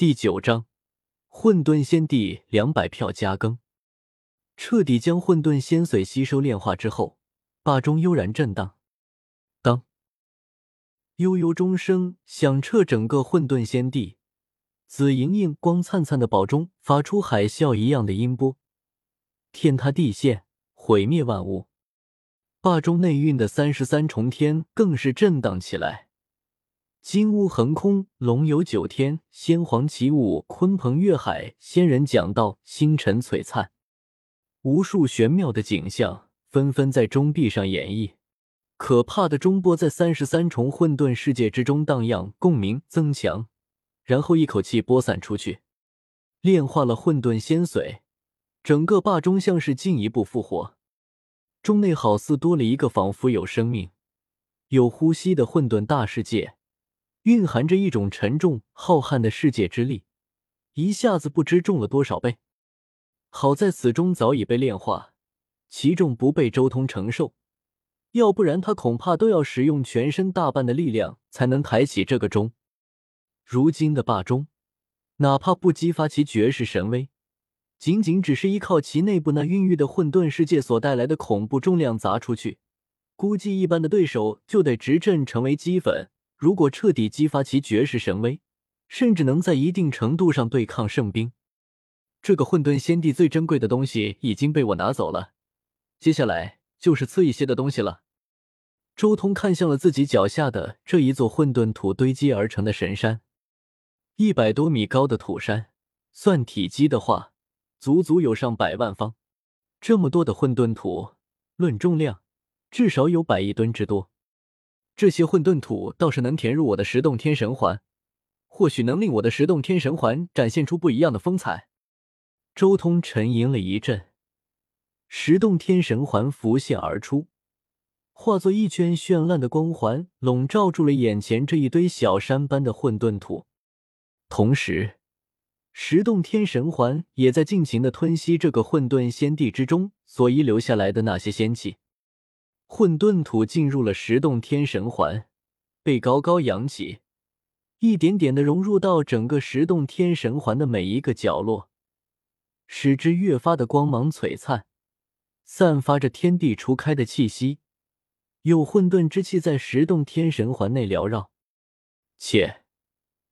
第九章，混沌仙帝两百票加更。彻底将混沌仙髓吸收炼化之后，霸中悠然震荡。当，悠悠钟声响彻整个混沌仙地，紫莹莹、光灿灿的宝钟发出海啸一样的音波，天塌地陷，毁灭万物。霸中内蕴的三十三重天更是震荡起来。金乌横空，龙游九天，仙皇起舞，鲲鹏跃海，仙人讲道，星辰璀璨，无数玄妙的景象纷纷在钟壁上演绎。可怕的钟波在三十三重混沌世界之中荡漾，共鸣增强，然后一口气播散出去，炼化了混沌仙髓，整个霸钟像是进一步复活，钟内好似多了一个仿佛有生命、有呼吸的混沌大世界。蕴含着一种沉重浩瀚的世界之力，一下子不知重了多少倍。好在此钟早已被炼化，其重不被周通承受，要不然他恐怕都要使用全身大半的力量才能抬起这个钟。如今的霸钟，哪怕不激发其绝世神威，仅仅只是依靠其内部那孕育的混沌世界所带来的恐怖重量砸出去，估计一般的对手就得直震成为齑粉。如果彻底激发其绝世神威，甚至能在一定程度上对抗圣兵。这个混沌仙帝最珍贵的东西已经被我拿走了，接下来就是次一些的东西了。周通看向了自己脚下的这一座混沌土堆积而成的神山，一百多米高的土山，算体积的话，足足有上百万方。这么多的混沌土，论重量，至少有百亿吨之多。这些混沌土倒是能填入我的十洞天神环，或许能令我的十洞天神环展现出不一样的风采。周通沉吟了一阵，十洞天神环浮现而出，化作一圈绚烂的光环，笼罩住了眼前这一堆小山般的混沌土。同时，十洞天神环也在尽情的吞吸这个混沌仙地之中所遗留下来的那些仙气。混沌土进入了十洞天神环，被高高扬起，一点点的融入到整个十洞天神环的每一个角落，使之越发的光芒璀璨，散发着天地初开的气息。有混沌之气在十洞天神环内缭绕，且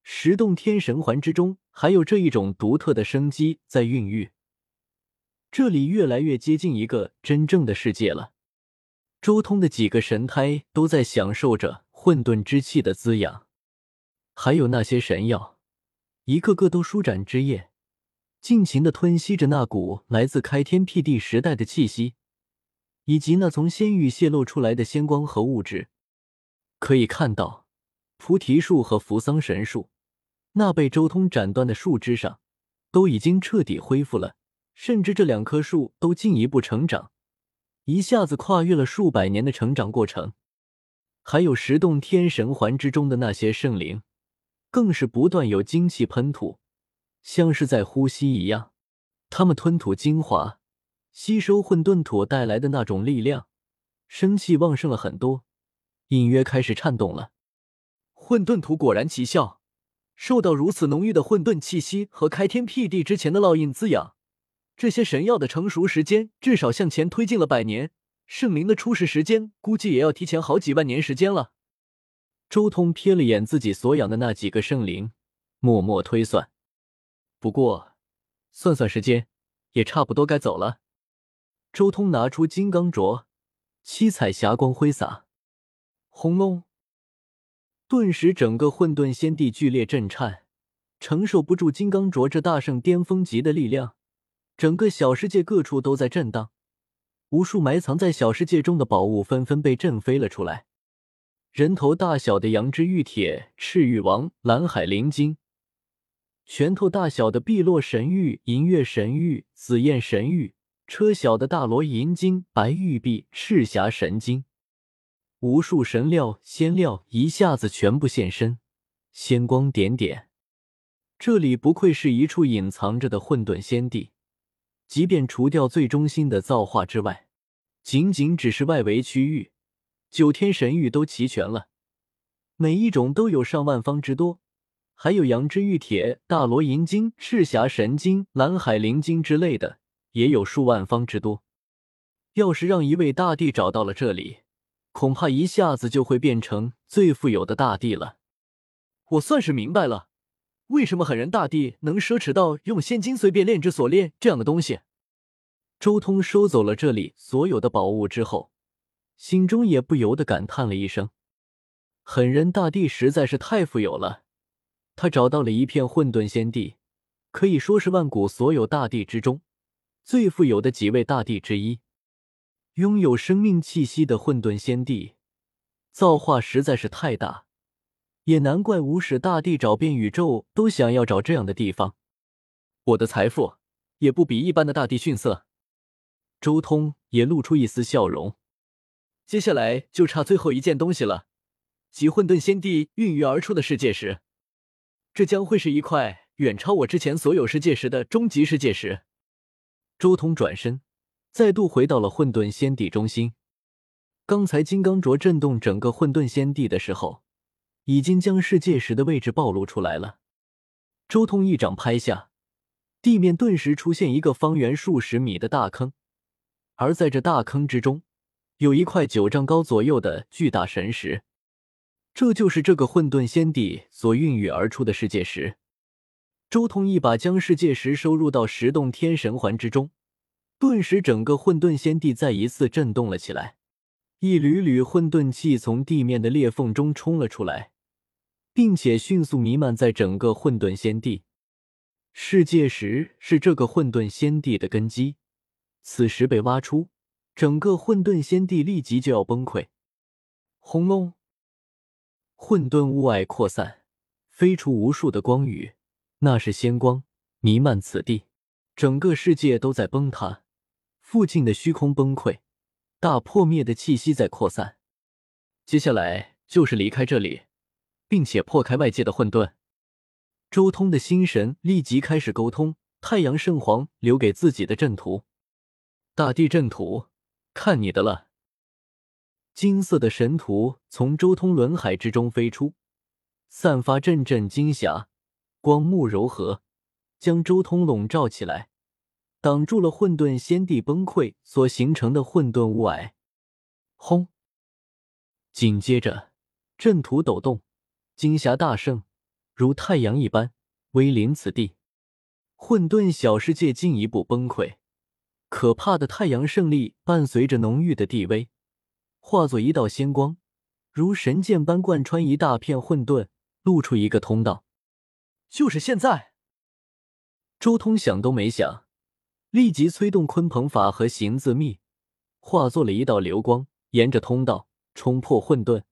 十洞天神环之中还有这一种独特的生机在孕育。这里越来越接近一个真正的世界了。周通的几个神胎都在享受着混沌之气的滋养，还有那些神药，一个个都舒展枝叶，尽情的吞吸着那股来自开天辟地时代的气息，以及那从仙域泄露出来的仙光和物质。可以看到，菩提树和扶桑神树那被周通斩断的树枝上，都已经彻底恢复了，甚至这两棵树都进一步成长。一下子跨越了数百年的成长过程，还有十洞天神环之中的那些圣灵，更是不断有精气喷吐，像是在呼吸一样。他们吞吐精华，吸收混沌土带来的那种力量，生气旺盛了很多，隐约开始颤动了。混沌土果然奇效，受到如此浓郁的混沌气息和开天辟地之前的烙印滋养。这些神药的成熟时间至少向前推进了百年，圣灵的出世时间估计也要提前好几万年时间了。周通瞥了眼自己所养的那几个圣灵，默默推算。不过，算算时间，也差不多该走了。周通拿出金刚镯，七彩霞光挥洒，轰隆！顿时，整个混沌仙地剧烈震颤，承受不住金刚镯这大圣巅峰级的力量。整个小世界各处都在震荡，无数埋藏在小世界中的宝物纷纷被震飞了出来。人头大小的羊脂玉铁、赤玉王、蓝海灵晶；拳头大小的碧落神玉、银月神玉、紫焰神玉；车小的大罗银晶、白玉璧、赤霞神晶。无数神料、仙料一下子全部现身，仙光点点。这里不愧是一处隐藏着的混沌仙地。即便除掉最中心的造化之外，仅仅只是外围区域，九天神域都齐全了，每一种都有上万方之多，还有阳之玉铁、大罗银晶、赤霞神晶、蓝海灵晶之类的，也有数万方之多。要是让一位大帝找到了这里，恐怕一下子就会变成最富有的大帝了。我算是明白了，为什么狠人大帝能奢侈到用仙金随便炼制锁链这样的东西。周通收走了这里所有的宝物之后，心中也不由得感叹了一声：狠人大帝实在是太富有了。他找到了一片混沌仙地，可以说是万古所有大帝之中最富有的几位大帝之一。拥有生命气息的混沌仙地，造化实在是太大，也难怪无始大帝找遍宇宙都想要找这样的地方。我的财富也不比一般的大帝逊色。周通也露出一丝笑容。接下来就差最后一件东西了，即混沌仙帝孕育而出的世界石。这将会是一块远超我之前所有世界石的终极世界石。周通转身，再度回到了混沌仙帝中心。刚才金刚镯震动整个混沌仙帝的时候，已经将世界石的位置暴露出来了。周通一掌拍下，地面顿时出现一个方圆数十米的大坑，而在这大坑之中，有一块九丈高左右的巨大神石。这就是这个混沌仙帝所孕育而出的世界石。周通一把将世界石收入到十洞天神环之中，顿时整个混沌仙帝再一次震动了起来，一缕缕混沌气从地面的裂缝中冲了出来，并且迅速弥漫在整个混沌仙地。世界石是这个混沌仙地的根基，此时被挖出，整个混沌仙地立即就要崩溃。轰隆！混沌雾霭扩散，飞出无数的光雨，那是仙光弥漫此地，整个世界都在崩塌，附近的虚空崩溃，大破灭的气息在扩散。接下来就是离开这里，并且破开外界的混沌。周通的心神立即开始沟通太阳圣皇留给自己的阵图，大地阵图，看你的了。金色的神图从周通轮海之中飞出，散发阵阵金霞，光幕柔和，将周通笼罩起来，挡住了混沌仙帝崩溃所形成的混沌雾霭。轰！紧接着，阵图抖动，金霞大圣，如太阳一般威临此地。混沌小世界进一步崩溃，可怕的太阳胜利伴随着浓郁的地威。化作一道仙光，如神剑般贯穿一大片混沌，露出一个通道。就是现在，周通想都没想，立即催动鲲鹏法和行字秘，化作了一道流光，沿着通道冲破混沌，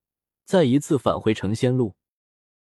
再一次返回成仙路。